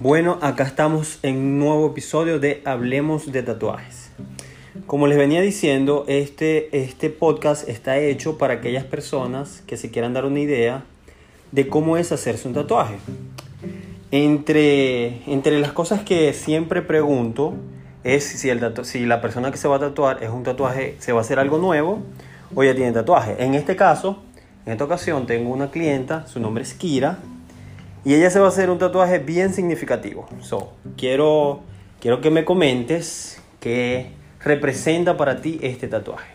Bueno, acá estamos en un nuevo episodio de Hablemos de Tatuajes. Como les venía diciendo, este, este podcast está hecho para aquellas personas que se quieran dar una idea de cómo es hacerse un tatuaje. Entre, entre las cosas que siempre pregunto es si, el si la persona que se va a tatuar es un tatuaje, se va a hacer algo nuevo o ya tiene tatuaje. En este caso, en esta ocasión tengo una clienta, su nombre es Kira, y ella se va a hacer un tatuaje bien significativo. So, quiero, quiero que me comentes qué representa para ti este tatuaje.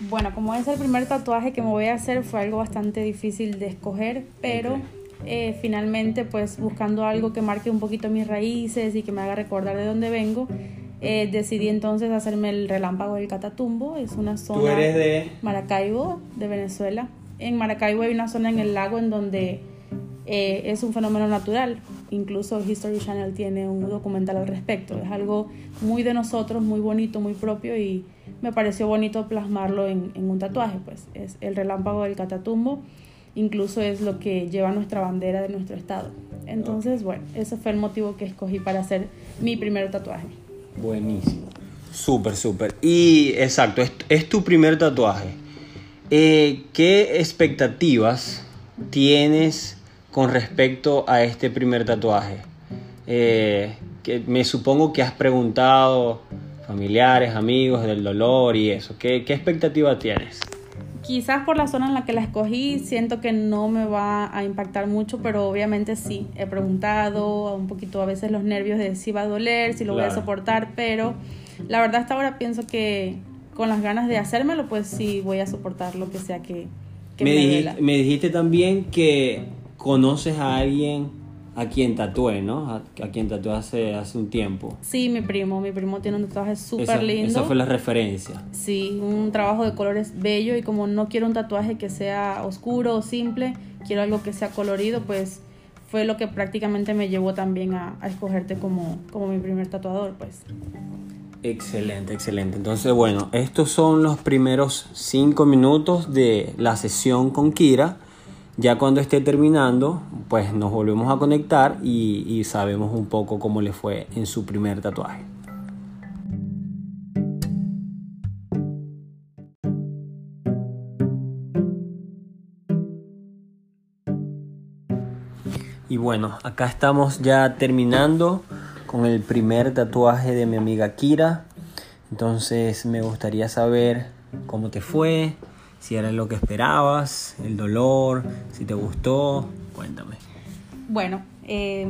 Bueno, como es el primer tatuaje que me voy a hacer, fue algo bastante difícil de escoger, pero eh, finalmente, pues buscando algo que marque un poquito mis raíces y que me haga recordar de dónde vengo, eh, decidí entonces hacerme el relámpago del Catatumbo. Es una zona. ¿Tú eres de Maracaibo, de Venezuela. En Maracaibo hay una zona en el lago en donde eh, es un fenómeno natural. Incluso History Channel tiene un documental al respecto. Es algo muy de nosotros, muy bonito, muy propio y me pareció bonito plasmarlo en, un tatuaje. Pues es el relámpago del Catatumbo. Incluso es lo que lleva nuestra bandera de nuestro estado. Entonces, bueno, ese fue el motivo que escogí para hacer mi primer tatuaje. Buenísimo. Súper, súper. Y exacto, es, tu primer tatuaje. Eh, ¿Qué expectativas tienes con respecto a este primer tatuaje? Eh, que me supongo que has preguntado familiares, amigos del dolor y eso. ¿Qué, qué expectativa tienes? Quizás por la zona en la que la escogí siento que no me va a impactar mucho, pero obviamente sí. He preguntado un poquito a veces los nervios de si va a doler, si lo voy a soportar, pero la verdad hasta ahora pienso que con las ganas de hacérmelo, pues sí voy a soportar lo que sea que, me, dijiste, me dijiste también que conoces a alguien a quien tatué, ¿no? A, quien tatué hace, hace un tiempo. Sí, mi primo. Mi primo tiene un tatuaje súper lindo. Esa fue la referencia. Sí, un trabajo de colores bello y como no quiero un tatuaje que sea oscuro o simple, quiero algo que sea colorido, pues fue lo que prácticamente me llevó también a, a escogerte como, como mi primer tatuador, pues. Excelente, excelente. Entonces, bueno, estos son los primeros cinco minutos de la sesión con Kira. Ya cuando esté terminando, pues nos volvemos a conectar y, sabemos un poco cómo le fue en su primer tatuaje. Y bueno, acá estamos ya terminando con el primer tatuaje de mi amiga Kira. Entonces me gustaría saber cómo te fue, si era lo que esperabas, el dolor, si te gustó, cuéntame. Bueno, eh,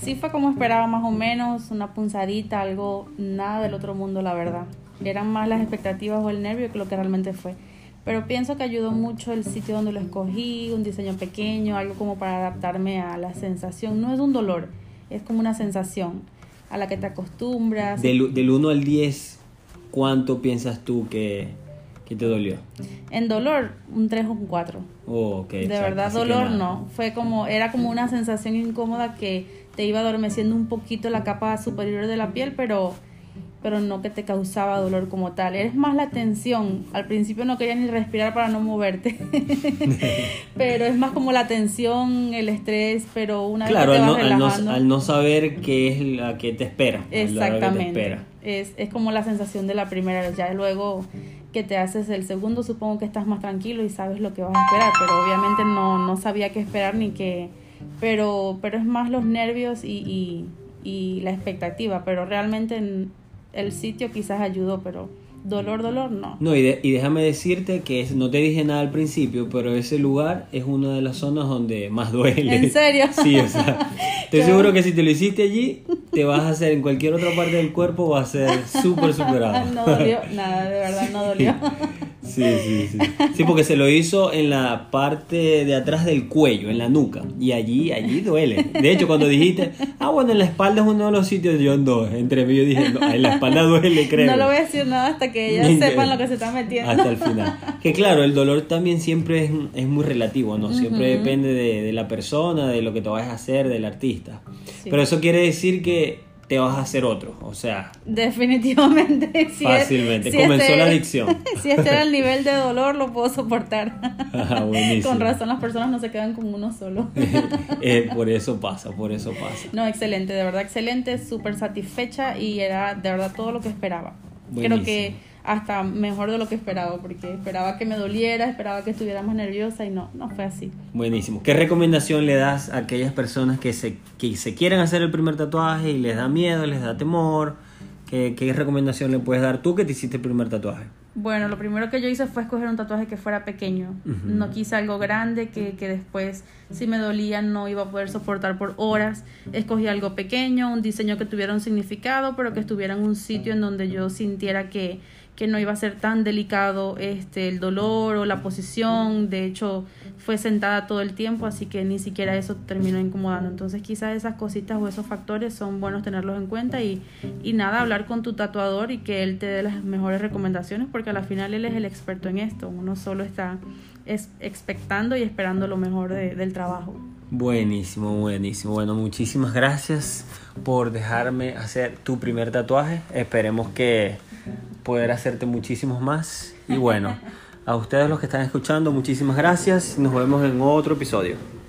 sí fue como esperaba más o menos, una punzadita, algo, nada del otro mundo, la verdad. Eran más las expectativas o el nervio que lo que realmente fue. Pero pienso que ayudó mucho el sitio donde lo escogí, un diseño pequeño, algo como para adaptarme a la sensación. No es un dolor, es como una sensación a la que te acostumbras. Del, del 1 al 10, ¿cuánto piensas tú que, te dolió? En dolor, un 3 o un 4. de verdad, dolor no. Fue como, era como una sensación incómoda que te iba adormeciendo un poquito la capa superior de la piel, pero pero no que te causaba dolor como tal. Es más la tensión. Al principio no quería ni respirar para no moverte. pero es más como la tensión, el estrés, pero una vez que te vas al, relajando, no, al no saber qué es la que te espera. Exactamente. Es, es como la sensación de la primera. Ya luego que te haces el segundo, supongo que estás más tranquilo y sabes lo que vas a esperar. Pero obviamente no, no sabía qué esperar ni qué. Pero, pero es más los nervios y, y, y la expectativa. Pero realmente el sitio quizás ayudó, pero dolor, dolor, no. No, y, y déjame decirte que no te dije nada al principio, pero ese lugar es una de las zonas donde más duele. ¿En serio? Sí, o sea, estoy seguro que si te lo hiciste allí, te vas a hacer en cualquier otra parte del cuerpo, va a ser súper superado. no dolió, nada, de verdad no dolió. Sí, sí, sí. Sí, porque se lo hizo en la parte de atrás del cuello, en la nuca. Y allí, allí duele. De hecho, cuando dijiste, ah, bueno, en la espalda es uno de los sitios, yo ando entre mí, yo dije, no, en la espalda duele, creo. No lo voy a decir nada hasta que ellos sepan lo que se está metiendo. Hasta el final. Que claro, el dolor también siempre es, es muy relativo, ¿no? Siempre depende de, de, la persona, de lo que te vayas a hacer, del artista. Pero eso quiere decir que te vas a hacer otro. O sea, definitivamente. Si fácilmente. Comenzó este la adicción. si este era el nivel de dolor, lo puedo soportar. Ah, buenísimo. con razón, las personas no se quedan con uno solo. Eh, por eso pasa, por eso pasa. No, excelente, de verdad excelente, súper satisfecha y era de verdad todo lo que esperaba. Buenísimo. Creo que hasta mejor de lo que esperaba, porque esperaba que me doliera, esperaba que estuviera más nerviosa y no, no fue así. Buenísimo. ¿Qué recomendación le das a aquellas personas que se, que se quieren hacer el primer tatuaje y les da miedo, les da temor? ¿Qué, ¿Qué recomendación le puedes dar tú que te hiciste el primer tatuaje? Bueno, lo primero que yo hice fue escoger un tatuaje que fuera pequeño. No quise algo grande que, que después, si me dolía, no iba a poder soportar por horas. Escogí algo pequeño, un diseño que tuviera un significado, pero que estuviera en un sitio en donde yo sintiera que, que no iba a ser tan delicado este, el dolor o la posición. De hecho, fue sentada todo el tiempo, así que ni siquiera eso terminó incomodando. Entonces, quizás esas cositas o esos factores son buenos tenerlos en cuenta y, y nada, hablar con tu tatuador y que él te dé las mejores recomendaciones, porque al final él es el experto en esto. Uno solo está es, expectando y esperando lo mejor de- del trabajo. Buenísimo, buenísimo. Bueno, muchísimas gracias por dejarme hacer tu primer tatuaje. Esperemos que poder hacerte muchísimos más. Y bueno, a ustedes los que están escuchando, muchísimas gracias. Nos vemos en otro episodio.